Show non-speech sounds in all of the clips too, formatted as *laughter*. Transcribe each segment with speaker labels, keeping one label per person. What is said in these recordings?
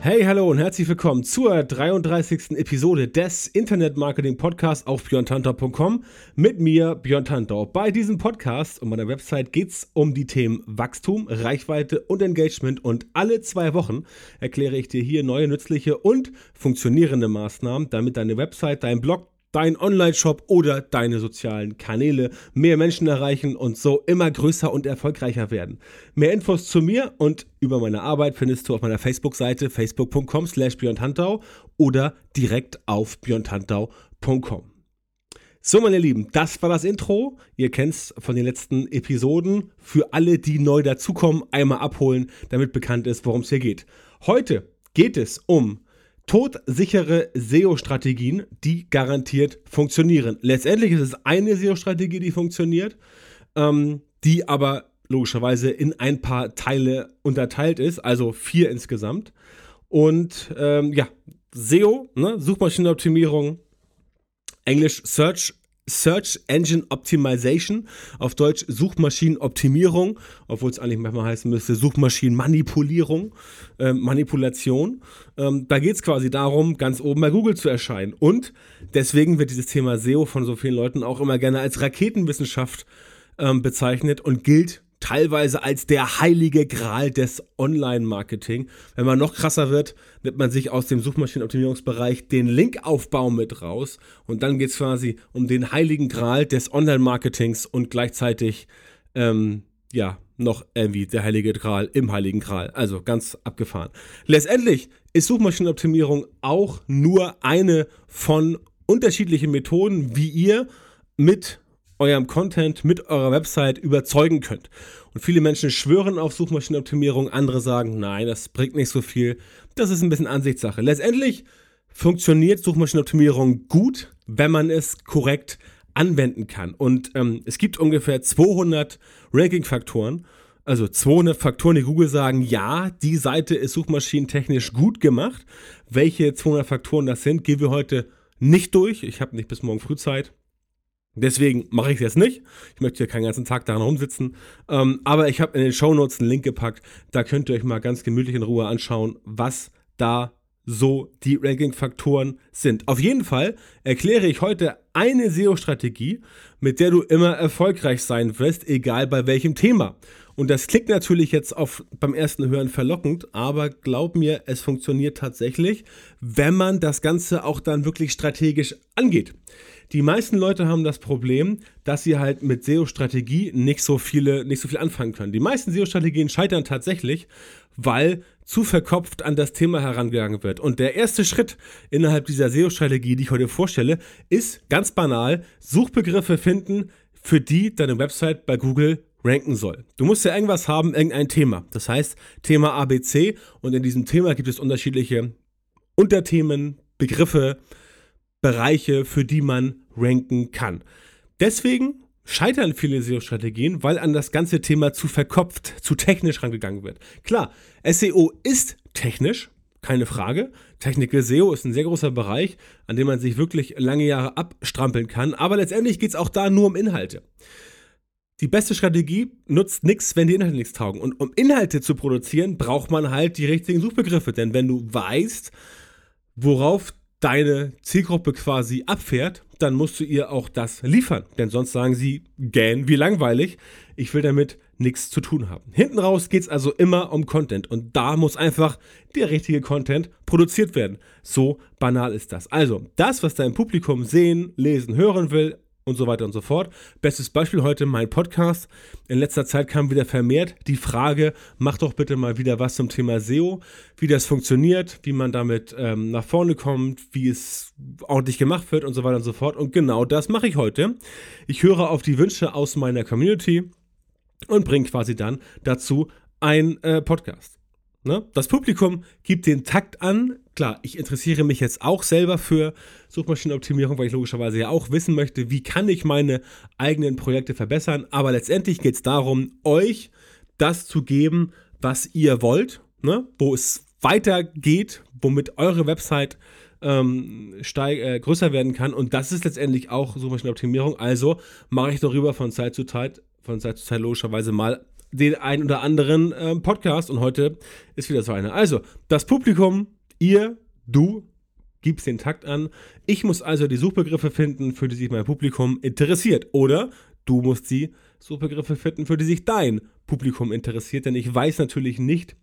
Speaker 1: Hey, hallo und herzlich willkommen zur 33. Episode des Internet Marketing Podcasts auf björntantau.com mit mir, Björn Tantau. Bei diesem Podcast und meiner Website geht es um die Themen Wachstum, Reichweite und Engagement und alle zwei Wochen erkläre ich dir hier neue nützliche und funktionierende Maßnahmen, damit deine Website, dein Blog, dein Online-Shop oder deine sozialen Kanäle mehr Menschen erreichen und so immer größer und erfolgreicher werden. Mehr Infos zu mir und über meine Arbeit findest du auf meiner Facebook-Seite facebook.com slash oder direkt auf björntantau.com. So, meine Lieben, das war das Intro. Ihr kennt es von den letzten Episoden. Für alle, die neu dazukommen, einmal abholen, damit bekannt ist, worum es hier geht. Heute geht es um todsichere SEO-Strategien, die garantiert funktionieren. Letztendlich ist es eine SEO-Strategie, die funktioniert, ähm, die aber logischerweise in ein paar Teile unterteilt ist, also vier insgesamt. Und ähm, ja, SEO, ne, Suchmaschinenoptimierung, Englisch Search Search Engine Optimization, auf Deutsch Suchmaschinenoptimierung, obwohl es eigentlich manchmal heißen müsste Suchmaschinenmanipulierung, äh, Manipulation. Ähm, da geht es quasi darum, ganz oben bei Google zu erscheinen. Und deswegen wird dieses Thema SEO von so vielen Leuten auch immer gerne als Raketenwissenschaft ähm, bezeichnet und gilt teilweise als der heilige Gral des Online-Marketing. Wenn man noch krasser wird, nimmt man sich aus dem Suchmaschinenoptimierungsbereich den Linkaufbau mit raus und dann geht es quasi um den heiligen Gral des Online-Marketings und gleichzeitig, ähm, ja, noch irgendwie der heilige Gral im heiligen Gral. Also ganz abgefahren. Letztendlich ist Suchmaschinenoptimierung auch nur eine von unterschiedlichen Methoden, wie ihr mit eurem Content, mit eurer Website überzeugen könnt. Und viele Menschen schwören auf Suchmaschinenoptimierung, andere sagen, nein, das bringt nicht so viel. Das ist ein bisschen Ansichtssache. Letztendlich funktioniert Suchmaschinenoptimierung gut, wenn man es korrekt anwenden kann. Und ähm, es gibt ungefähr 200 Ranking-Faktoren, also 200 Faktoren, die Google sagen, ja, die Seite ist suchmaschinentechnisch gut gemacht. Welche 200 Faktoren das sind, gehen wir heute nicht durch. Ich habe nicht bis morgen früh Zeit. Deswegen mache ich es jetzt nicht. Ich möchte hier keinen ganzen Tag daran rumsitzen. Ähm, aber ich habe in den Show Notes einen Link gepackt. Da könnt ihr euch mal ganz gemütlich in Ruhe anschauen, was da so die Ranking-Faktoren sind. Auf jeden Fall erkläre ich heute eine SEO-Strategie, mit der du immer erfolgreich sein wirst, egal bei welchem Thema. Und das klingt natürlich jetzt auf, beim ersten Hören verlockend, aber glaub mir, es funktioniert tatsächlich, wenn man das Ganze auch dann wirklich strategisch angeht. Die meisten Leute haben das Problem, dass sie halt mit SEO-Strategie nicht so nicht so viel anfangen können. Die meisten SEO-Strategien scheitern tatsächlich, weil zu verkopft an das Thema herangegangen wird. Und der erste Schritt innerhalb dieser SEO-Strategie, die ich heute vorstelle, ist ganz banal, Suchbegriffe finden, für die deine Website bei Google ranken soll. Du musst ja irgendwas haben, irgendein Thema. Das heißt, Thema ABC und in diesem Thema gibt es unterschiedliche Unterthemen, Begriffe, Bereiche, für die man ranken kann. Deswegen scheitern viele SEO-Strategien, weil an das ganze Thema zu verkopft, zu technisch rangegangen wird. Klar, SEO ist technisch, keine Frage. Technical SEO ist ein sehr großer Bereich, an dem man sich wirklich lange Jahre abstrampeln kann, aber letztendlich geht es auch da nur um Inhalte. Die beste Strategie nutzt nichts, wenn die Inhalte nichts taugen. Und um Inhalte zu produzieren, braucht man halt die richtigen Suchbegriffe. Denn wenn du weißt, worauf deine Zielgruppe quasi abfährt, dann musst du ihr auch das liefern. Denn sonst sagen sie, gähn, wie langweilig, ich will damit nichts zu tun haben. Hinten raus geht es also immer um Content und da muss einfach der richtige Content produziert werden. So banal ist das. Also, das, was dein Publikum sehen, lesen, hören will, und so weiter und so fort. Bestes Beispiel heute mein Podcast. In letzter Zeit kam wieder vermehrt die Frage, mach doch bitte mal wieder was zum Thema SEO, wie das funktioniert, wie man damit ähm, nach vorne kommt, wie es ordentlich gemacht wird und so weiter und so fort. Und genau das mache ich heute. Ich höre auf die Wünsche aus meiner Community und bringe quasi dann dazu ein äh, Podcast. Ne? Das Publikum gibt den Takt an. Klar, ich interessiere mich jetzt auch selber für Suchmaschinenoptimierung, weil ich logischerweise ja auch wissen möchte, wie kann ich meine eigenen Projekte verbessern. Aber letztendlich geht es darum, euch das zu geben, was ihr wollt, ne? wo es weitergeht, womit eure Website ähm, steig, äh, größer werden kann. Und das ist letztendlich auch Suchmaschinenoptimierung. Also mache ich darüber von Zeit zu Zeit, von Zeit zu Zeit logischerweise mal den ein oder anderen äh, Podcast. Und heute ist wieder so einer. Also, das Publikum, ihr, du, gibst den Takt an. Ich muss also die Suchbegriffe finden, für die sich mein Publikum interessiert. Oder du musst die Suchbegriffe finden, für die sich dein Publikum interessiert. Denn ich weiß natürlich nicht,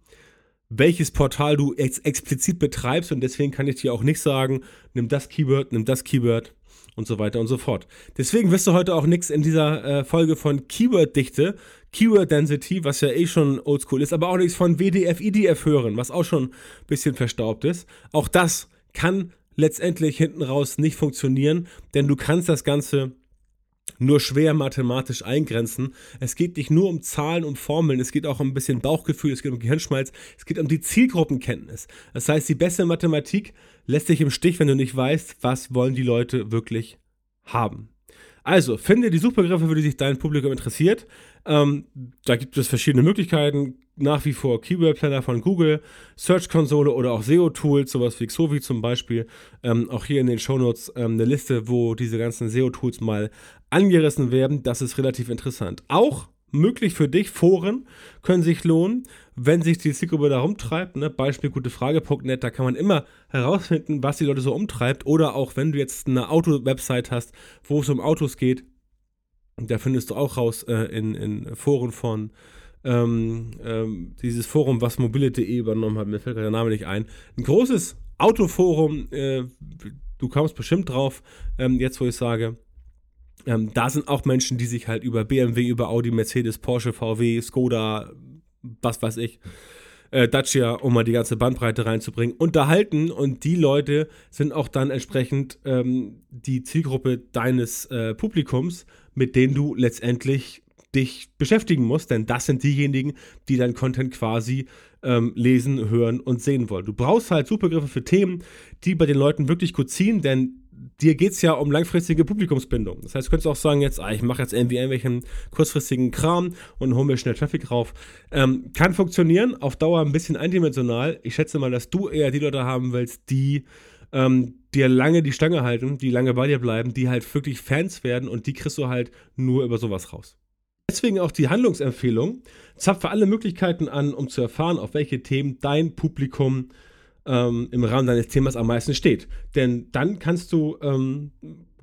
Speaker 1: welches Portal du ex explizit betreibst und deswegen kann ich dir auch nicht sagen, nimm das Keyword, nimm das Keyword und so weiter und so fort. Deswegen wirst du heute auch nichts in dieser äh, Folge von Keyword-Dichte, Keyword Density, was ja eh schon oldschool ist, aber auch nichts von WDF, IDF hören, was auch schon ein bisschen verstaubt ist. Auch das kann letztendlich hinten raus nicht funktionieren, denn du kannst das Ganze nur schwer mathematisch eingrenzen. Es geht nicht nur um Zahlen und Formeln, es geht auch um ein bisschen Bauchgefühl, es geht um Gehirnschmalz, es geht um die Zielgruppenkenntnis. Das heißt, die beste Mathematik lässt dich im Stich, wenn du nicht weißt, was wollen die Leute wirklich haben. Also, finde die Suchbegriffe, für die sich dein Publikum interessiert. Ähm, da gibt es verschiedene Möglichkeiten. Nach wie vor Keyword Planner von Google, Search Konsole oder auch SEO-Tools, sowas wie Xovi zum Beispiel. Ähm, auch hier in den Shownotes ähm, eine Liste, wo diese ganzen SEO-Tools mal angerissen werden. Das ist relativ interessant. Auch möglich für dich. Foren können sich lohnen, wenn sich die Zielgruppe da rumtreibt. Ne? Beispiel gutefrage.net, da kann man immer herausfinden, was die Leute so umtreibt. Oder auch wenn du jetzt eine Auto-Website hast, wo es um Autos geht, da findest du auch raus äh, in, in Foren von ähm, ähm, dieses Forum, was mobile.de übernommen hat, mir fällt gerade der Name nicht ein. Ein großes Autoforum, äh, du kommst bestimmt drauf, ähm, jetzt wo ich sage, ähm, da sind auch Menschen, die sich halt über BMW, über Audi, Mercedes, Porsche, VW, Skoda, was weiß ich, äh, Dacia, um mal die ganze Bandbreite reinzubringen, unterhalten. Und die Leute sind auch dann entsprechend ähm, die Zielgruppe deines äh, Publikums, mit denen du letztendlich dich beschäftigen musst, denn das sind diejenigen, die dein Content quasi ähm, lesen, hören und sehen wollen. Du brauchst halt Supergriffe für Themen, die bei den Leuten wirklich gut ziehen, denn dir geht es ja um langfristige Publikumsbindung. Das heißt, du könntest auch sagen, jetzt, ah, ich mache jetzt irgendwie irgendwelchen kurzfristigen Kram und hole mir schnell Traffic rauf. Ähm, kann funktionieren, auf Dauer ein bisschen eindimensional. Ich schätze mal, dass du eher die Leute haben willst, die ähm, dir lange die Stange halten, die lange bei dir bleiben, die halt wirklich Fans werden und die kriegst du halt nur über sowas raus. Deswegen auch die Handlungsempfehlung. Zapfe alle Möglichkeiten an, um zu erfahren, auf welche Themen dein Publikum ähm, im Rahmen deines Themas am meisten steht. Denn dann kannst du ähm,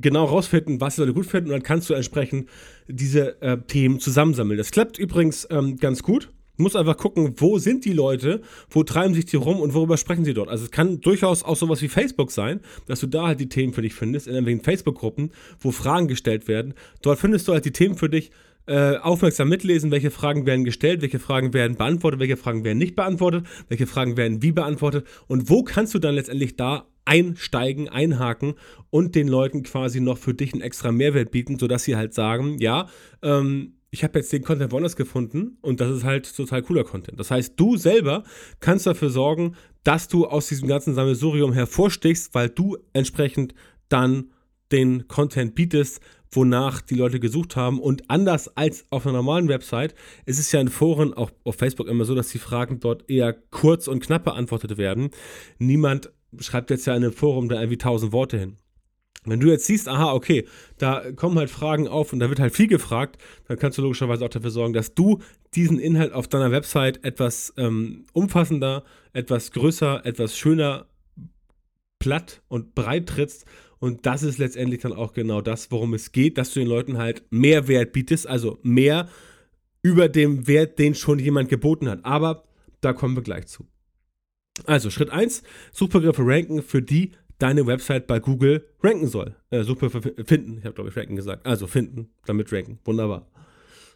Speaker 1: genau rausfinden, was die Leute gut finden und dann kannst du entsprechend diese äh, Themen zusammensammeln. Das klappt übrigens ähm, ganz gut. Du musst einfach gucken, wo sind die Leute, wo treiben sich die rum und worüber sprechen sie dort. Also es kann durchaus auch sowas wie Facebook sein, dass du da halt die Themen für dich findest, in irgendwelchen Facebook-Gruppen, wo Fragen gestellt werden. Dort findest du halt die Themen für dich, äh, aufmerksam mitlesen, welche Fragen werden gestellt, welche Fragen werden beantwortet, welche Fragen werden nicht beantwortet, welche Fragen werden wie beantwortet und wo kannst du dann letztendlich da einsteigen, einhaken und den Leuten quasi noch für dich einen extra Mehrwert bieten, sodass sie halt sagen, ja, ähm, ich habe jetzt den Content woanders gefunden und das ist halt total cooler Content. Das heißt, du selber kannst dafür sorgen, dass du aus diesem ganzen Sammelsurium hervorstichst, weil du entsprechend dann den Content bietest, wonach die Leute gesucht haben. Und anders als auf einer normalen Website ist es ja in Foren, auch auf Facebook immer so, dass die Fragen dort eher kurz und knapp beantwortet werden. Niemand schreibt jetzt ja in einem Forum da irgendwie tausend Worte hin. Wenn du jetzt siehst, aha, okay, da kommen halt Fragen auf und da wird halt viel gefragt, dann kannst du logischerweise auch dafür sorgen, dass du diesen Inhalt auf deiner Website etwas ähm, umfassender, etwas größer, etwas schöner, platt und breit trittst und das ist letztendlich dann auch genau das, worum es geht, dass du den Leuten halt mehr Wert bietest, also mehr über dem Wert, den schon jemand geboten hat. Aber da kommen wir gleich zu. Also Schritt 1, Suchbegriffe ranken, für die deine Website bei Google ranken soll. Äh, Suchbegriffe finden, ich habe glaube ich ranken gesagt. Also finden, damit ranken. Wunderbar.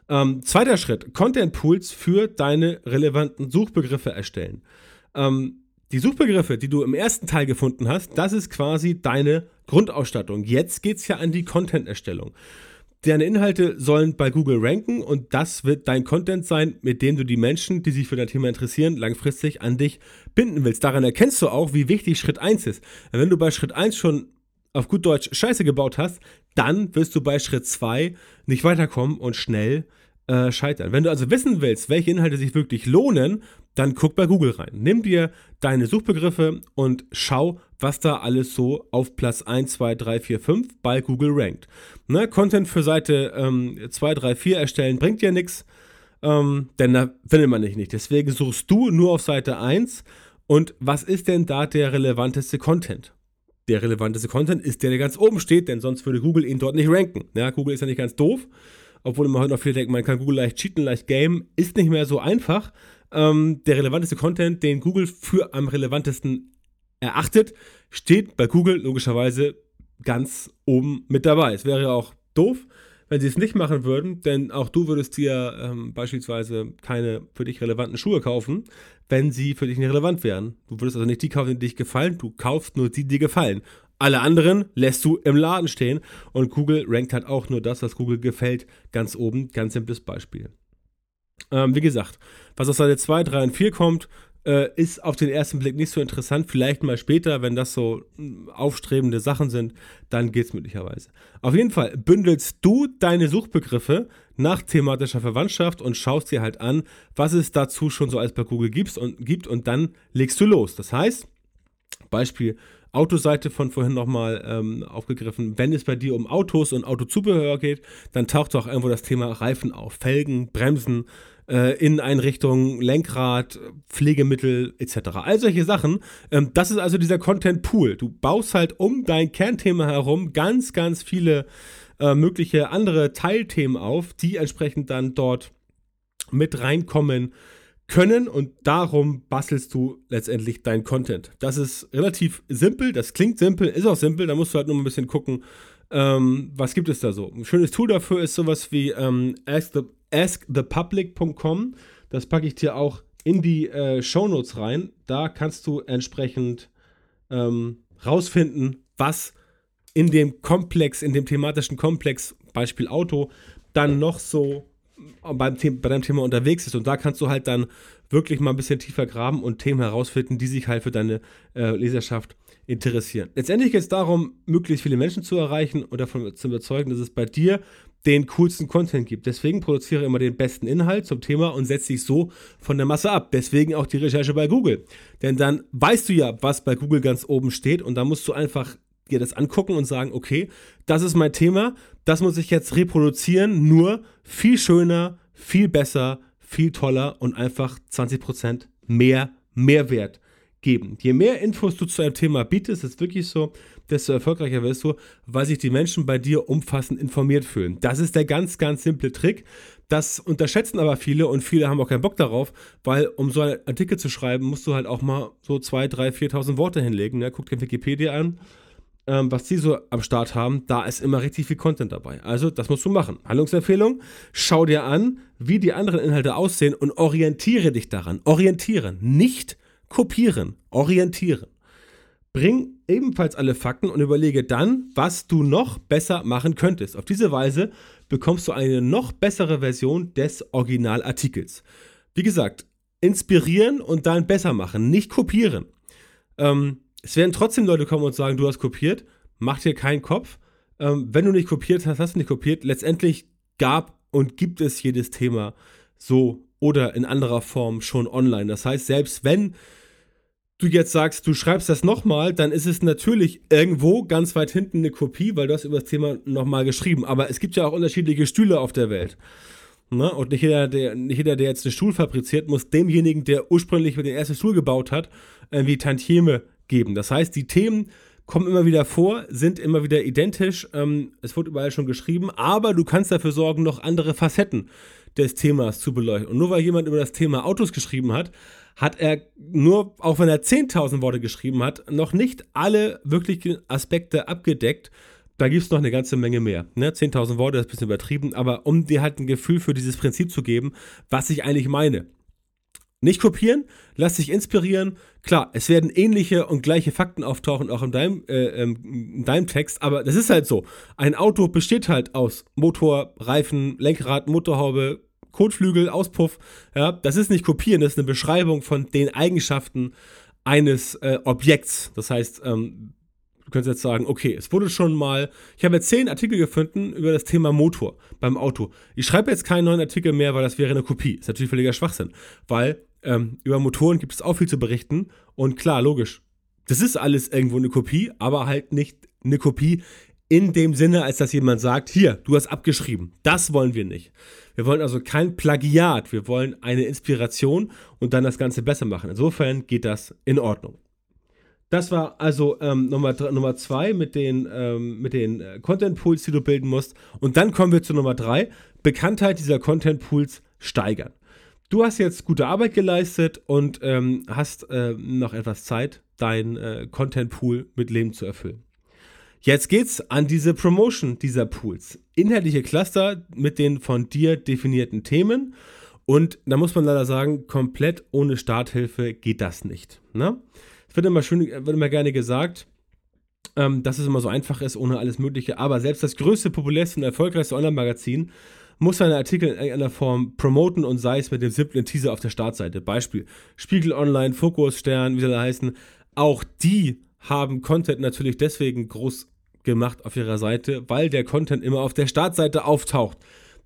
Speaker 1: Ähm, zweiter Schritt, Content Pools für deine relevanten Suchbegriffe erstellen. Ähm, die Suchbegriffe, die du im ersten Teil gefunden hast, das ist quasi deine Grundausstattung. Jetzt geht es ja an die Content-Erstellung. Deine Inhalte sollen bei Google ranken und das wird dein Content sein, mit dem du die Menschen, die sich für dein Thema interessieren, langfristig an dich binden willst. Daran erkennst du auch, wie wichtig Schritt 1 ist. Wenn du bei Schritt 1 schon auf gut Deutsch Scheiße gebaut hast, dann wirst du bei Schritt 2 nicht weiterkommen und schnell äh, scheitern. Wenn du also wissen willst, welche Inhalte sich wirklich lohnen, dann guck bei Google rein. Nimm dir deine Suchbegriffe und schau, was da alles so auf Platz 1, 2, 3, 4, 5 bei Google rankt. Ne, Content für Seite ähm, 2, 3, 4 erstellen bringt dir nichts, ähm, denn da findet man dich nicht. Deswegen suchst du nur auf Seite 1 und was ist denn da der relevanteste Content? Der relevanteste Content ist der, der ganz oben steht, denn sonst würde Google ihn dort nicht ranken. Ja, Google ist ja nicht ganz doof, obwohl man heute noch viel denkt, man kann Google leicht cheaten, leicht game, ist nicht mehr so einfach ähm, der relevanteste Content, den Google für am relevantesten erachtet, steht bei Google logischerweise ganz oben mit dabei. Es wäre ja auch doof, wenn sie es nicht machen würden, denn auch du würdest dir ähm, beispielsweise keine für dich relevanten Schuhe kaufen, wenn sie für dich nicht relevant wären. Du würdest also nicht die kaufen, die dich gefallen, du kaufst nur die, die dir gefallen. Alle anderen lässt du im Laden stehen und Google rankt halt auch nur das, was Google gefällt, ganz oben. Ganz simples Beispiel. Ähm, wie gesagt, was aus Seite 2, 3 und 4 kommt, äh, ist auf den ersten Blick nicht so interessant. Vielleicht mal später, wenn das so hm, aufstrebende Sachen sind, dann geht es möglicherweise. Auf jeden Fall bündelst du deine Suchbegriffe nach thematischer Verwandtschaft und schaust dir halt an, was es dazu schon so als bei Google gibt und, gibt und dann legst du los. Das heißt, Beispiel Autoseite von vorhin nochmal ähm, aufgegriffen. Wenn es bei dir um Autos und Autozubehör geht, dann taucht auch irgendwo das Thema Reifen auf. Felgen, Bremsen, äh, Inneneinrichtungen, Lenkrad, Pflegemittel etc. All solche Sachen. Ähm, das ist also dieser Content Pool. Du baust halt um dein Kernthema herum ganz, ganz viele äh, mögliche andere Teilthemen auf, die entsprechend dann dort mit reinkommen können und darum bastelst du letztendlich dein Content. Das ist relativ simpel, das klingt simpel, ist auch simpel, da musst du halt nur ein bisschen gucken, ähm, was gibt es da so. Ein schönes Tool dafür ist sowas wie ähm, ask, askthepublic.com. Das packe ich dir auch in die äh, Shownotes rein. Da kannst du entsprechend ähm, rausfinden, was in dem Komplex, in dem thematischen Komplex, Beispiel Auto, dann noch so beim The bei deinem Thema unterwegs ist. Und da kannst du halt dann wirklich mal ein bisschen tiefer graben und Themen herausfinden, die sich halt für deine äh, Leserschaft interessieren. Letztendlich geht es darum, möglichst viele Menschen zu erreichen und davon zu überzeugen, dass es bei dir den coolsten Content gibt. Deswegen produziere immer den besten Inhalt zum Thema und setze dich so von der Masse ab. Deswegen auch die Recherche bei Google. Denn dann weißt du ja, was bei Google ganz oben steht und da musst du einfach dir das angucken und sagen, okay, das ist mein Thema, das muss ich jetzt reproduzieren, nur viel schöner, viel besser, viel toller und einfach 20% mehr Mehrwert geben. Je mehr Infos du zu einem Thema bietest, ist wirklich so, desto erfolgreicher wirst du, weil sich die Menschen bei dir umfassend informiert fühlen. Das ist der ganz, ganz simple Trick. Das unterschätzen aber viele und viele haben auch keinen Bock darauf, weil um so einen Artikel zu schreiben, musst du halt auch mal so 2.000, 3.000, 4.000 Worte hinlegen. Ne? Guck dir Wikipedia an ähm, was die so am Start haben, da ist immer richtig viel Content dabei. Also, das musst du machen. Handlungsempfehlung: Schau dir an, wie die anderen Inhalte aussehen und orientiere dich daran. Orientieren, nicht kopieren, orientieren. Bring ebenfalls alle Fakten und überlege dann, was du noch besser machen könntest. Auf diese Weise bekommst du eine noch bessere Version des Originalartikels. Wie gesagt, inspirieren und dann besser machen, nicht kopieren. Ähm, es werden trotzdem Leute kommen und sagen, du hast kopiert. Mach dir keinen Kopf. Ähm, wenn du nicht kopiert hast, hast du nicht kopiert. Letztendlich gab und gibt es jedes Thema so oder in anderer Form schon online. Das heißt, selbst wenn du jetzt sagst, du schreibst das nochmal, dann ist es natürlich irgendwo ganz weit hinten eine Kopie, weil du hast über das Thema nochmal geschrieben. Aber es gibt ja auch unterschiedliche Stühle auf der Welt. Ne? Und nicht jeder, der, nicht jeder, der jetzt einen Stuhl fabriziert, muss demjenigen, der ursprünglich den ersten Stuhl gebaut hat, irgendwie Tantieme geben. Das heißt, die Themen kommen immer wieder vor, sind immer wieder identisch. Ähm, es wurde überall schon geschrieben, aber du kannst dafür sorgen, noch andere Facetten des Themas zu beleuchten. Und nur weil jemand über das Thema Autos geschrieben hat, hat er nur, auch wenn er 10.000 Worte geschrieben hat, noch nicht alle wirklichen Aspekte abgedeckt. Da gibt es noch eine ganze Menge mehr. Ne? 10.000 Worte ist ein bisschen übertrieben, aber um dir halt ein Gefühl für dieses Prinzip zu geben, was ich eigentlich meine. Nicht kopieren, lass dich inspirieren. Klar, es werden ähnliche und gleiche Fakten auftauchen, auch in deinem, äh, ähm, in deinem Text, aber das ist halt so. Ein Auto besteht halt aus Motor, Reifen, Lenkrad, Motorhaube, Kotflügel, Auspuff. Ja, das ist nicht kopieren, das ist eine Beschreibung von den Eigenschaften eines äh, Objekts. Das heißt, ähm, du könntest jetzt sagen, okay, es wurde schon mal, ich habe jetzt zehn Artikel gefunden über das Thema Motor beim Auto. Ich schreibe jetzt keinen neuen Artikel mehr, weil das wäre eine Kopie. Ist natürlich völliger Schwachsinn, weil ähm, über Motoren gibt es auch viel zu berichten und klar, logisch, das ist alles irgendwo eine Kopie, aber halt nicht eine Kopie in dem Sinne, als dass jemand sagt, hier, du hast abgeschrieben. Das wollen wir nicht. Wir wollen also kein Plagiat, wir wollen eine Inspiration und dann das Ganze besser machen. Insofern geht das in Ordnung. Das war also ähm, Nummer, Nummer zwei mit den, ähm, mit den äh, Content Pools, die du bilden musst. Und dann kommen wir zu Nummer drei: Bekanntheit dieser Content Pools steigern. Du hast jetzt gute Arbeit geleistet und ähm, hast äh, noch etwas Zeit, deinen äh, Content Pool mit Leben zu erfüllen. Jetzt geht's an diese Promotion dieser Pools. Inhaltliche Cluster mit den von dir definierten Themen. Und da muss man leider sagen, komplett ohne Starthilfe geht das nicht. Ne? Wird immer, schön, wird immer gerne gesagt, ähm, dass es immer so einfach ist, ohne alles Mögliche. Aber selbst das größte, populärste und erfolgreichste Online-Magazin muss seine Artikel in irgendeiner Form promoten und sei es mit dem simplen Teaser auf der Startseite. Beispiel Spiegel Online, Fokus, Stern, wie sie da heißen. Auch die haben Content natürlich deswegen groß gemacht auf ihrer Seite, weil der Content immer auf der Startseite auftaucht.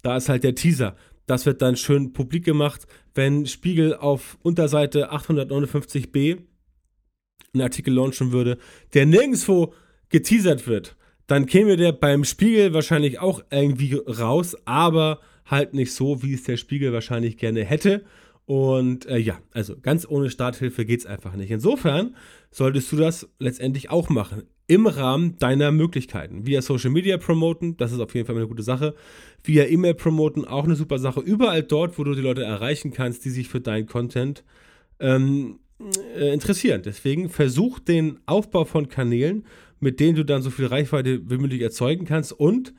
Speaker 1: Da ist halt der Teaser. Das wird dann schön publik gemacht, wenn Spiegel auf Unterseite 859b einen Artikel launchen würde, der nirgendwo geteasert wird, dann käme der beim Spiegel wahrscheinlich auch irgendwie raus, aber halt nicht so, wie es der Spiegel wahrscheinlich gerne hätte. Und äh, ja, also ganz ohne Starthilfe geht es einfach nicht. Insofern solltest du das letztendlich auch machen. Im Rahmen deiner Möglichkeiten. Via Social Media promoten, das ist auf jeden Fall eine gute Sache. Via E-Mail promoten, auch eine super Sache. Überall dort, wo du die Leute erreichen kannst, die sich für deinen Content ähm, äh, interessieren. Deswegen versuch den Aufbau von Kanälen, mit denen du dann so viel Reichweite wie möglich erzeugen kannst und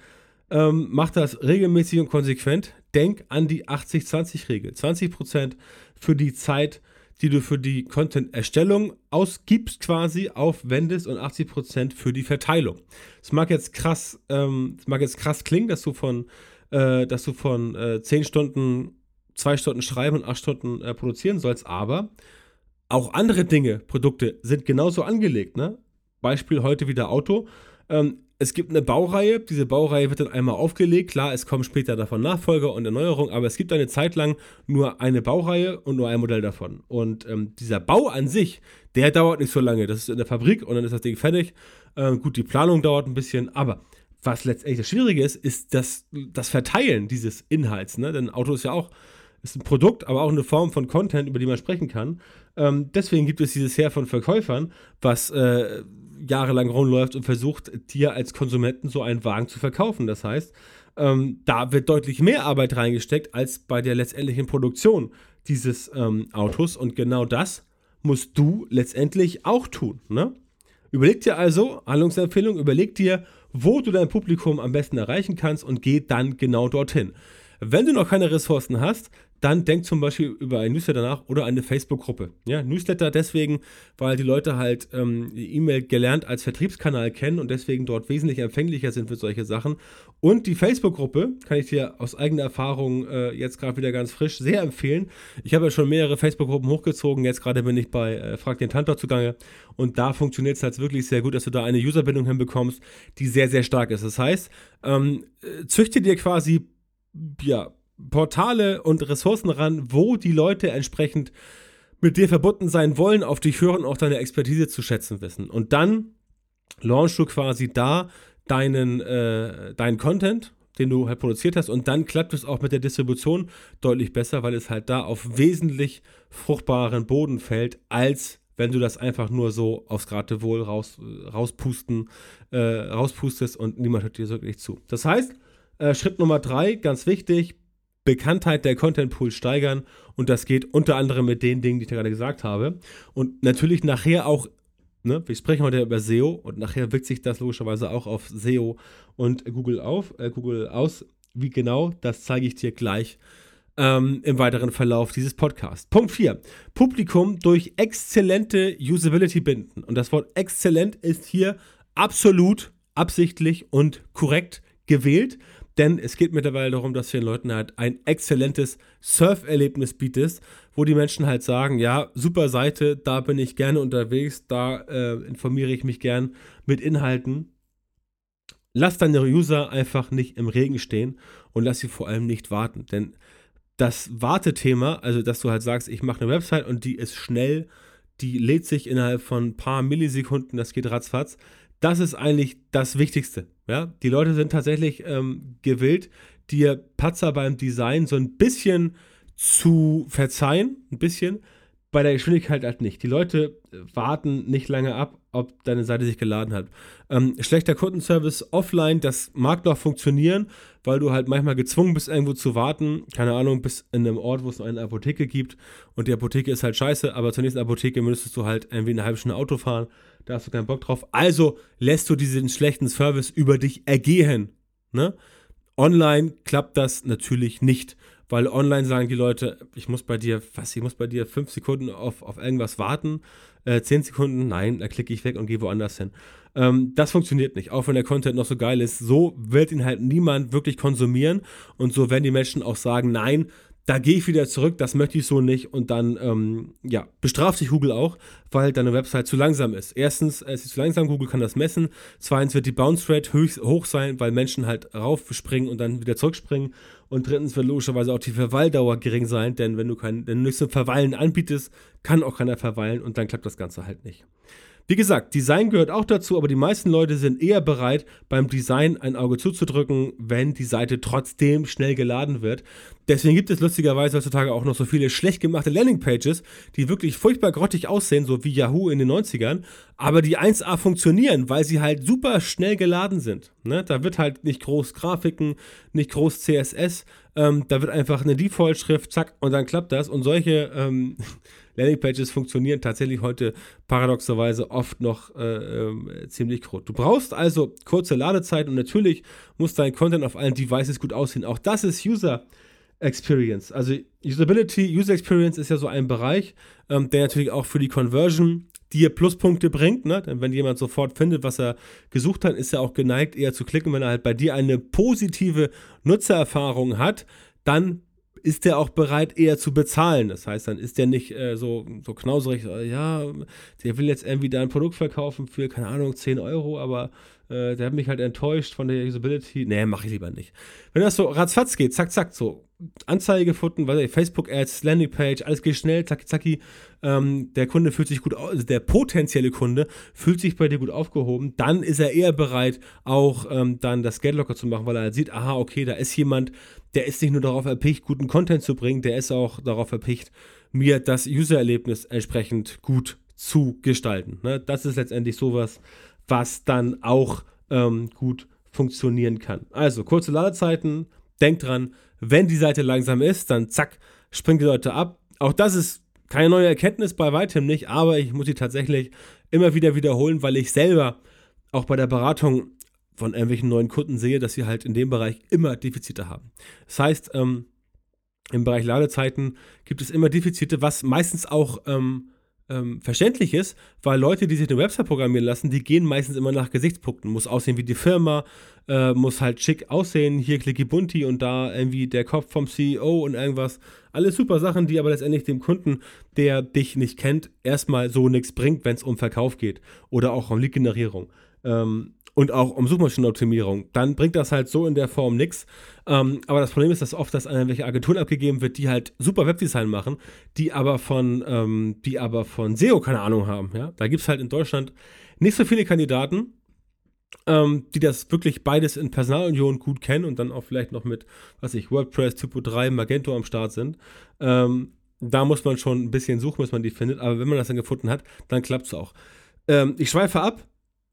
Speaker 1: ähm, mach das regelmäßig und konsequent. Denk an die 80-20-Regel. 20% für die Zeit, die du für die Content-Erstellung ausgibst, quasi aufwendest und 80% für die Verteilung. Es mag jetzt krass, ähm, mag jetzt krass klingen, dass du von, äh, dass du von äh, 10 Stunden, 2 Stunden schreiben und 8 Stunden äh, produzieren sollst, aber auch andere Dinge, Produkte sind genauso angelegt. Ne? Beispiel heute wieder Auto. Ähm, es gibt eine Baureihe, diese Baureihe wird dann einmal aufgelegt. Klar, es kommen später davon Nachfolger und Erneuerungen, aber es gibt eine Zeit lang nur eine Baureihe und nur ein Modell davon. Und ähm, dieser Bau an sich, der dauert nicht so lange. Das ist in der Fabrik und dann ist das Ding fertig. Ähm, gut, die Planung dauert ein bisschen, aber was letztendlich das Schwierige ist, ist das, das Verteilen dieses Inhalts. Ne? Denn Auto ist ja auch ist ein Produkt, aber auch eine Form von Content, über die man sprechen kann. Ähm, deswegen gibt es dieses Heer von Verkäufern, was äh, jahrelang rumläuft und versucht, dir als Konsumenten so einen Wagen zu verkaufen. Das heißt, ähm, da wird deutlich mehr Arbeit reingesteckt als bei der letztendlichen Produktion dieses ähm, Autos. Und genau das musst du letztendlich auch tun. Ne? Überleg dir also, Handlungsempfehlung, überleg dir, wo du dein Publikum am besten erreichen kannst und geh dann genau dorthin. Wenn du noch keine Ressourcen hast, dann denk zum Beispiel über ein Newsletter nach oder eine Facebook-Gruppe. Ja, Newsletter deswegen, weil die Leute halt ähm, E-Mail gelernt als Vertriebskanal kennen und deswegen dort wesentlich empfänglicher sind für solche Sachen. Und die Facebook-Gruppe kann ich dir aus eigener Erfahrung äh, jetzt gerade wieder ganz frisch sehr empfehlen. Ich habe ja schon mehrere Facebook-Gruppen hochgezogen. Jetzt gerade bin ich bei äh, Frag den Tantor zugange und da funktioniert es halt wirklich sehr gut, dass du da eine Userbindung hinbekommst, die sehr, sehr stark ist. Das heißt, ähm, äh, züchte dir quasi ja, Portale und Ressourcen ran, wo die Leute entsprechend mit dir verbunden sein wollen, auf dich hören, auch deine Expertise zu schätzen wissen. Und dann launchst du quasi da deinen, äh, deinen Content, den du halt produziert hast, und dann klappt es auch mit der Distribution deutlich besser, weil es halt da auf wesentlich fruchtbaren Boden fällt, als wenn du das einfach nur so aufs Geratewohl raus, rauspusten, äh, rauspustest und niemand hört dir wirklich zu. Das heißt, äh, Schritt Nummer drei, ganz wichtig, Bekanntheit der Content Pool steigern und das geht unter anderem mit den Dingen, die ich gerade gesagt habe. Und natürlich nachher auch, ne, wir sprechen heute über SEO und nachher wirkt sich das logischerweise auch auf SEO und Google auf, äh, Google aus. Wie genau, das zeige ich dir gleich ähm, im weiteren Verlauf dieses Podcasts. Punkt 4. Publikum durch exzellente Usability binden. Und das Wort exzellent ist hier absolut absichtlich und korrekt gewählt, denn es geht mittlerweile darum, dass du den Leuten halt ein exzellentes Surferlebnis bietest, wo die Menschen halt sagen, ja, super Seite, da bin ich gerne unterwegs, da äh, informiere ich mich gern mit Inhalten. Lass deine User einfach nicht im Regen stehen und lass sie vor allem nicht warten, denn das Wartethema, also dass du halt sagst, ich mache eine Website und die ist schnell, die lädt sich innerhalb von ein paar Millisekunden, das geht ratzfatz, das ist eigentlich das Wichtigste. Ja? Die Leute sind tatsächlich ähm, gewillt, dir Patzer beim Design so ein bisschen zu verzeihen, ein bisschen, bei der Geschwindigkeit halt nicht. Die Leute warten nicht lange ab, ob deine Seite sich geladen hat. Ähm, schlechter Kundenservice offline, das mag noch funktionieren, weil du halt manchmal gezwungen bist, irgendwo zu warten. Keine Ahnung, bis in einem Ort, wo es noch eine Apotheke gibt und die Apotheke ist halt scheiße, aber zur nächsten Apotheke müsstest du halt irgendwie eine halbe Stunde Auto fahren. Da hast du keinen Bock drauf. Also lässt du diesen schlechten Service über dich ergehen. Ne? Online klappt das natürlich nicht. Weil online sagen die Leute, ich muss bei dir, was, ich muss bei dir fünf Sekunden auf, auf irgendwas warten. Äh, zehn Sekunden, nein, da klicke ich weg und gehe woanders hin. Ähm, das funktioniert nicht, auch wenn der Content noch so geil ist. So wird ihn halt niemand wirklich konsumieren und so werden die Menschen auch sagen, nein, da gehe ich wieder zurück, das möchte ich so nicht und dann, ähm, ja, bestraft sich Google auch, weil deine Website zu langsam ist. Erstens, es ist zu langsam, Google kann das messen. Zweitens wird die Bounce Rate höchst, hoch sein, weil Menschen halt raufspringen und dann wieder zurückspringen. Und drittens wird logischerweise auch die Verweildauer gering sein, denn wenn du kein, wenn du nichts zum Verweilen anbietest, kann auch keiner verweilen und dann klappt das Ganze halt nicht. Wie gesagt, Design gehört auch dazu, aber die meisten Leute sind eher bereit, beim Design ein Auge zuzudrücken, wenn die Seite trotzdem schnell geladen wird. Deswegen gibt es lustigerweise heutzutage auch noch so viele schlecht gemachte Landingpages, die wirklich furchtbar grottig aussehen, so wie Yahoo in den 90ern, aber die 1A funktionieren, weil sie halt super schnell geladen sind. Ne? Da wird halt nicht groß Grafiken, nicht groß CSS, ähm, da wird einfach eine Default-Schrift, zack, und dann klappt das. Und solche ähm, Landingpages funktionieren tatsächlich heute paradoxerweise oft noch äh, äh, ziemlich kurz. Du brauchst also kurze Ladezeit und natürlich muss dein Content auf allen Devices gut aussehen. Auch das ist User Experience. Also Usability, User Experience ist ja so ein Bereich, ähm, der natürlich auch für die Conversion dir Pluspunkte bringt. Ne? Denn wenn jemand sofort findet, was er gesucht hat, ist er auch geneigt, eher zu klicken. Wenn er halt bei dir eine positive Nutzererfahrung hat, dann ist der auch bereit, eher zu bezahlen. Das heißt, dann ist der nicht äh, so, so knauserig, ja, der will jetzt irgendwie da ein Produkt verkaufen für, keine Ahnung, 10 Euro, aber äh, der hat mich halt enttäuscht von der Usability. Nee, mache ich lieber nicht. Wenn das so ratzfatz geht, zack, zack, so Anzeige gefunden, Facebook-Ads, Landingpage, alles geht schnell, zacki, zacki. Ähm, der Kunde fühlt sich gut, also der potenzielle Kunde fühlt sich bei dir gut aufgehoben, dann ist er eher bereit, auch ähm, dann das Geld locker zu machen, weil er sieht, aha, okay, da ist jemand, der ist nicht nur darauf erpicht, guten Content zu bringen, der ist auch darauf erpicht, mir das User-Erlebnis entsprechend gut zu gestalten. Ne? Das ist letztendlich sowas, was dann auch ähm, gut funktionieren kann. Also kurze Ladezeiten, denkt dran, wenn die Seite langsam ist, dann zack, springt die Leute ab. Auch das ist keine neue Erkenntnis bei weitem nicht, aber ich muss sie tatsächlich immer wieder wiederholen, weil ich selber auch bei der Beratung von irgendwelchen neuen Kunden sehe, dass sie halt in dem Bereich immer Defizite haben. Das heißt, ähm, im Bereich Ladezeiten gibt es immer Defizite, was meistens auch ähm, ähm, verständlich ist, weil Leute, die sich eine Website programmieren lassen, die gehen meistens immer nach Gesichtspunkten. Muss aussehen wie die Firma, äh, muss halt schick aussehen, hier klicki bunti und da irgendwie der Kopf vom CEO und irgendwas. Alles super Sachen, die aber letztendlich dem Kunden, der dich nicht kennt, erstmal so nichts bringt, wenn es um Verkauf geht oder auch um Lead-Generierung. Ähm, und auch um Suchmaschinenoptimierung, dann bringt das halt so in der Form nichts. Ähm, aber das Problem ist, dass oft das an irgendwelche Agenturen abgegeben wird, die halt super Webdesign machen, die aber von, ähm, die aber von SEO keine Ahnung haben. Ja? Da gibt es halt in Deutschland nicht so viele Kandidaten, ähm, die das wirklich beides in Personalunion gut kennen und dann auch vielleicht noch mit, was ich, WordPress, Typo 3, Magento am Start sind. Ähm, da muss man schon ein bisschen suchen, bis man die findet. Aber wenn man das dann gefunden hat, dann klappt es auch. Ähm, ich schweife ab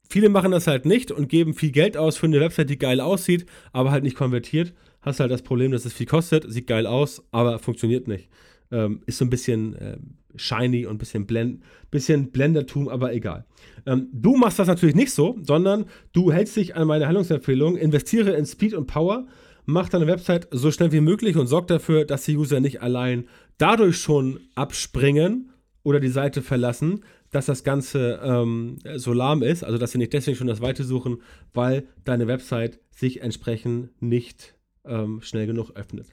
Speaker 1: Viele machen das halt nicht und geben viel Geld aus für eine Website, die geil aussieht, aber halt nicht konvertiert. Hast halt das Problem, dass es viel kostet, sieht geil aus, aber funktioniert nicht. Ähm, ist so ein bisschen äh, shiny und ein bisschen, blend, bisschen Blendertum, aber egal. Ähm, du machst das natürlich nicht so, sondern du hältst dich an meine Handlungsempfehlung, investiere in Speed und Power, mach deine Website so schnell wie möglich und sorg dafür, dass die User nicht allein dadurch schon abspringen oder die Seite verlassen, dass das Ganze ähm, so lahm ist, also dass sie nicht deswegen schon das Weite suchen, weil deine Website sich entsprechend nicht ähm, schnell genug öffnet.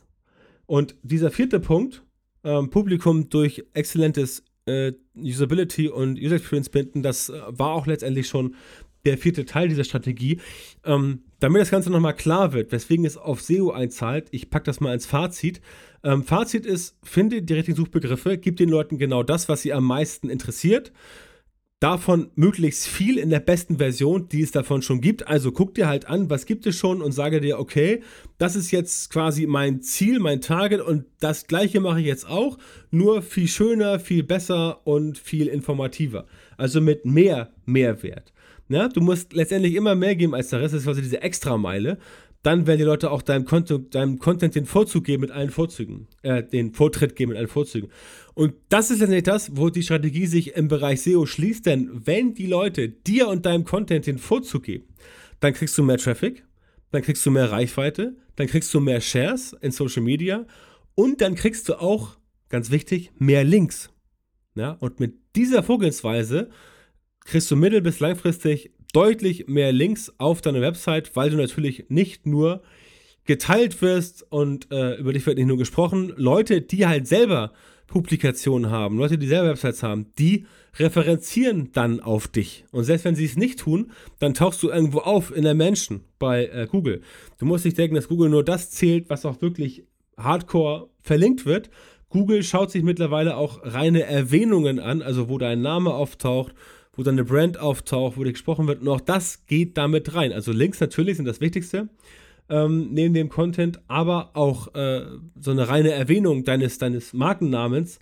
Speaker 1: Und dieser vierte Punkt, ähm, Publikum durch exzellentes äh, Usability und User Experience binden, das äh, war auch letztendlich schon der vierte Teil dieser Strategie. Ähm, damit das Ganze nochmal klar wird, weswegen es auf SEO einzahlt, ich packe das mal ins Fazit. Ähm, Fazit ist, finde die richtigen Suchbegriffe, gib den Leuten genau das, was sie am meisten interessiert. Davon möglichst viel in der besten Version, die es davon schon gibt. Also guck dir halt an, was gibt es schon und sage dir, okay, das ist jetzt quasi mein Ziel, mein Target und das gleiche mache ich jetzt auch, nur viel schöner, viel besser und viel informativer. Also mit mehr Mehrwert. Ja, du musst letztendlich immer mehr geben als der Rest, das ist quasi diese Extrameile dann werden die Leute auch deinem, Content, deinem Content den Vorzug geben mit allen Vorzügen, äh, den Vortritt geben mit allen Vorzügen. Und das ist letztendlich das, wo die Strategie sich im Bereich SEO schließt, denn wenn die Leute dir und deinem Content den Vorzug geben, dann kriegst du mehr Traffic, dann kriegst du mehr Reichweite, dann kriegst du mehr Shares in Social Media und dann kriegst du auch, ganz wichtig, mehr Links. Ja, und mit dieser Vorgehensweise kriegst du mittel- bis langfristig deutlich mehr Links auf deine Website, weil du natürlich nicht nur geteilt wirst und äh, über dich wird nicht nur gesprochen. Leute, die halt selber Publikationen haben, Leute, die selber Websites haben, die referenzieren dann auf dich. Und selbst wenn sie es nicht tun, dann tauchst du irgendwo auf in der Menschen bei äh, Google. Du musst nicht denken, dass Google nur das zählt, was auch wirklich hardcore verlinkt wird. Google schaut sich mittlerweile auch reine Erwähnungen an, also wo dein Name auftaucht, wo dann eine Brand auftaucht, wo dir gesprochen wird. Und auch das geht damit rein. Also Links natürlich sind das Wichtigste ähm, neben dem Content, aber auch äh, so eine reine Erwähnung deines, deines Markennamens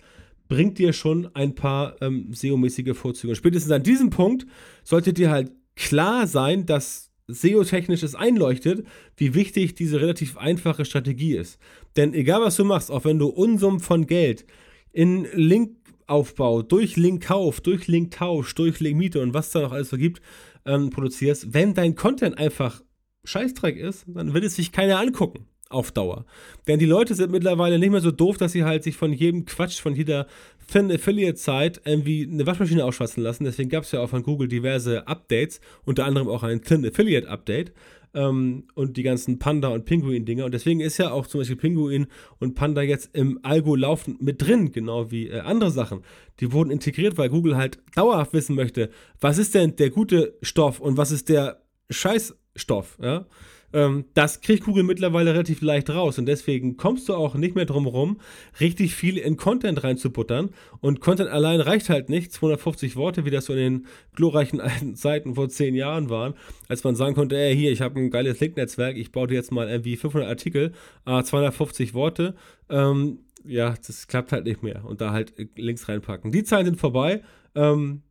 Speaker 1: bringt dir schon ein paar ähm, SEO-mäßige Vorzüge. Spätestens an diesem Punkt sollte dir halt klar sein, dass SEO-technisch es einleuchtet, wie wichtig diese relativ einfache Strategie ist. Denn egal was du machst, auch wenn du Unsummen von Geld in Link Aufbau, durch Linkkauf, durch Linktausch, durch Linkmiete und was da noch alles so gibt, ähm, produzierst, wenn dein Content einfach Scheißdreck ist, dann will es sich keiner angucken auf Dauer. Denn die Leute sind mittlerweile nicht mehr so doof, dass sie halt sich von jedem Quatsch, von jeder Thin Affiliate-Zeit irgendwie eine Waschmaschine ausschwatzen lassen. Deswegen gab es ja auch von Google diverse Updates, unter anderem auch ein Thin Affiliate-Update ähm, und die ganzen Panda- und Pinguin-Dinger. Und deswegen ist ja auch zum Beispiel Pinguin und Panda jetzt im Algo laufen mit drin, genau wie äh, andere Sachen. Die wurden integriert, weil Google halt dauerhaft wissen möchte, was ist denn der gute Stoff und was ist der Scheißstoff, ja. Ähm, das kriegt Google mittlerweile relativ leicht raus und deswegen kommst du auch nicht mehr drum herum, richtig viel in Content reinzubuttern. Und Content allein reicht halt nicht. 250 Worte, wie das so in den glorreichen *laughs* alten Zeiten vor zehn Jahren waren, als man sagen konnte, ey, hier, ich habe ein geiles Link-Netzwerk, ich baue dir jetzt mal irgendwie 500 Artikel, äh, 250 Worte. Ähm, ja, das klappt halt nicht mehr. Und da halt Links reinpacken. Die Zeiten sind vorbei. Ähm,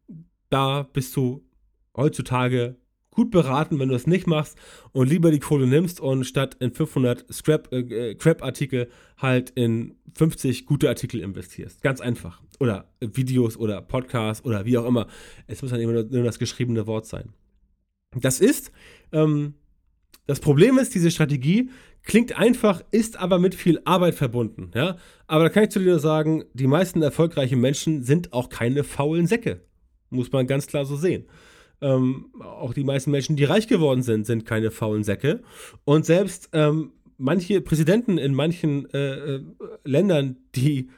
Speaker 1: da bist du heutzutage gut beraten, wenn du es nicht machst und lieber die Kohle nimmst und statt in 500 Scrap, äh, äh, Crap-Artikel halt in 50 gute Artikel investierst. Ganz einfach. Oder Videos oder Podcasts oder wie auch immer. Es muss dann immer nur, nur das geschriebene Wort sein. Das ist, ähm, das Problem ist, diese Strategie klingt einfach, ist aber mit viel Arbeit verbunden. Ja? Aber da kann ich zu dir sagen, die meisten erfolgreichen Menschen sind auch keine faulen Säcke. Muss man ganz klar so sehen. Ähm, auch die meisten Menschen, die reich geworden sind, sind keine faulen Säcke. Und selbst ähm, manche Präsidenten in manchen äh, äh, Ländern, die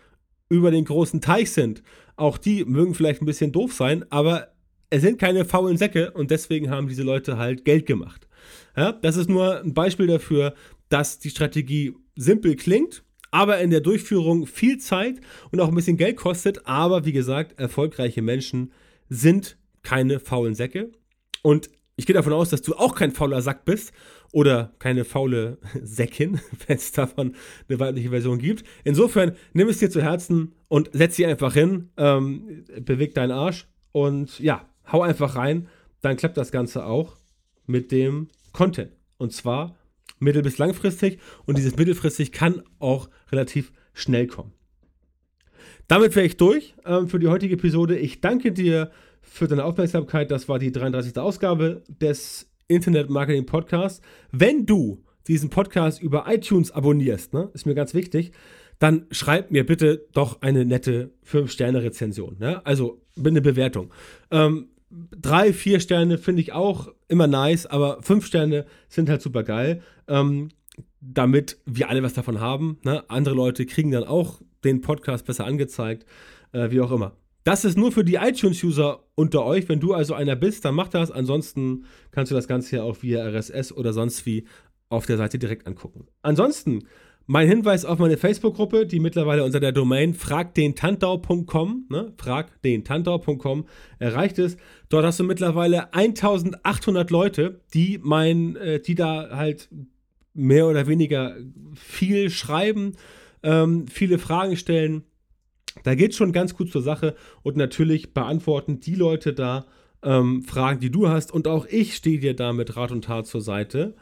Speaker 1: über den großen Teich sind, auch die mögen vielleicht ein bisschen doof sein, aber es sind keine faulen Säcke und deswegen haben diese Leute halt Geld gemacht. Ja, das ist nur ein Beispiel dafür, dass die Strategie simpel klingt, aber in der Durchführung viel Zeit und auch ein bisschen Geld kostet. Aber wie gesagt, erfolgreiche Menschen sind keine faulen Säcke. Und ich gehe davon aus, dass du auch kein fauler Sack bist oder keine faule *laughs* Säckin, *laughs* wenn es davon eine weibliche Version gibt. Insofern nimm es dir zu Herzen und setz sie einfach hin, ähm, beweg deinen Arsch und ja, hau einfach rein. Dann klappt das Ganze auch mit dem Content. Und zwar mittel- bis langfristig. Und dieses mittelfristig kann auch relativ schnell kommen. Damit wäre ich durch ähm, für die heutige Episode. Ich danke dir für deine Aufmerksamkeit. Das war die 33. Ausgabe des Internet Marketing Podcasts. Wenn du diesen Podcast über iTunes abonnierst, ne, ist mir ganz wichtig, dann schreib mir bitte doch eine nette 5-Sterne-Rezension. Ne? Also eine Bewertung. Ähm, drei, vier Sterne finde ich auch immer nice, aber fünf Sterne sind halt super geil. Ähm, damit wir alle was davon haben. Ne? Andere Leute kriegen dann auch den Podcast besser angezeigt, äh, wie auch immer. Das ist nur für die iTunes-User unter euch. Wenn du also einer bist, dann mach das. Ansonsten kannst du das Ganze hier auch via RSS oder sonst wie auf der Seite direkt angucken. Ansonsten mein Hinweis auf meine Facebook-Gruppe, die mittlerweile unter der Domain fragdentantau.com, ne, fragdentantau.com erreicht ist. Dort hast du mittlerweile 1800 Leute, die mein, äh, die da halt mehr oder weniger viel schreiben, ähm, viele Fragen stellen. Da geht schon ganz gut zur Sache und natürlich beantworten die Leute da ähm, Fragen, die du hast. Und auch ich stehe dir da mit Rat und Tat zur Seite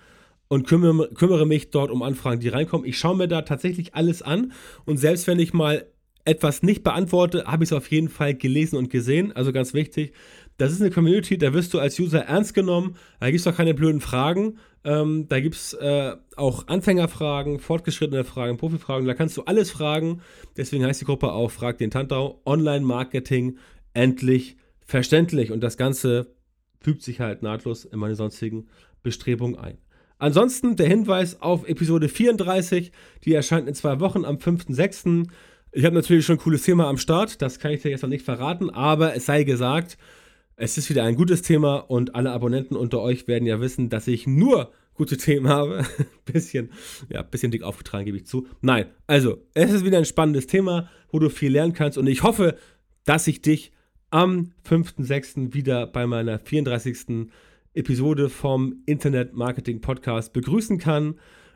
Speaker 1: und kümmere, kümmere mich dort um Anfragen, die reinkommen. Ich schaue mir da tatsächlich alles an und selbst wenn ich mal etwas nicht beantworte, habe ich es auf jeden Fall gelesen und gesehen. Also ganz wichtig, das ist eine Community, da wirst du als User ernst genommen. Da gibt es doch keine blöden Fragen. Ähm, da gibt es äh, auch Anfängerfragen, fortgeschrittene Fragen, Profifragen. Da kannst du alles fragen. Deswegen heißt die Gruppe auch Frag den Tantau. Online-Marketing endlich verständlich. Und das Ganze fügt sich halt nahtlos in meine sonstigen Bestrebungen ein. Ansonsten der Hinweis auf Episode 34, die erscheint in zwei Wochen am 5.6. Ich habe natürlich schon ein cooles Thema am Start, das kann ich dir jetzt noch nicht verraten, aber es sei gesagt, es ist wieder ein gutes Thema und alle Abonnenten unter euch werden ja wissen, dass ich nur gute Themen habe. *laughs* bisschen, ja, bisschen dick aufgetragen, gebe ich zu. Nein, also, es ist wieder ein spannendes Thema, wo du viel lernen kannst und ich hoffe, dass ich dich am 5.6. wieder bei meiner 34. Episode vom Internet Marketing Podcast begrüßen kann,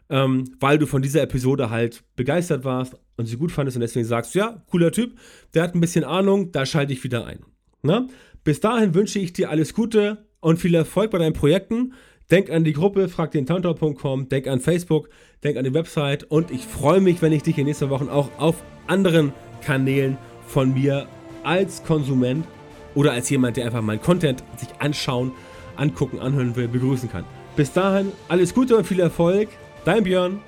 Speaker 1: ähm, weil du von dieser Episode halt begeistert warst und sie gut fandest und deswegen sagst, ja, cooler Typ, der hat ein bisschen Ahnung, da schalte ich wieder ein. Na? Bis dahin wünsche ich dir alles Gute und viel Erfolg bei deinen Projekten. Denk an die Gruppe, frag den Tantor.com, denk an Facebook, denk an die Website und ich freue mich, wenn ich dich in nächsten Wochen auch auf anderen Kanälen von mir als Konsument oder als jemand, der einfach meinen Content sich anschauen, angucken, anhören will, begrüßen kann. Bis dahin alles Gute und viel Erfolg. Dein Björn.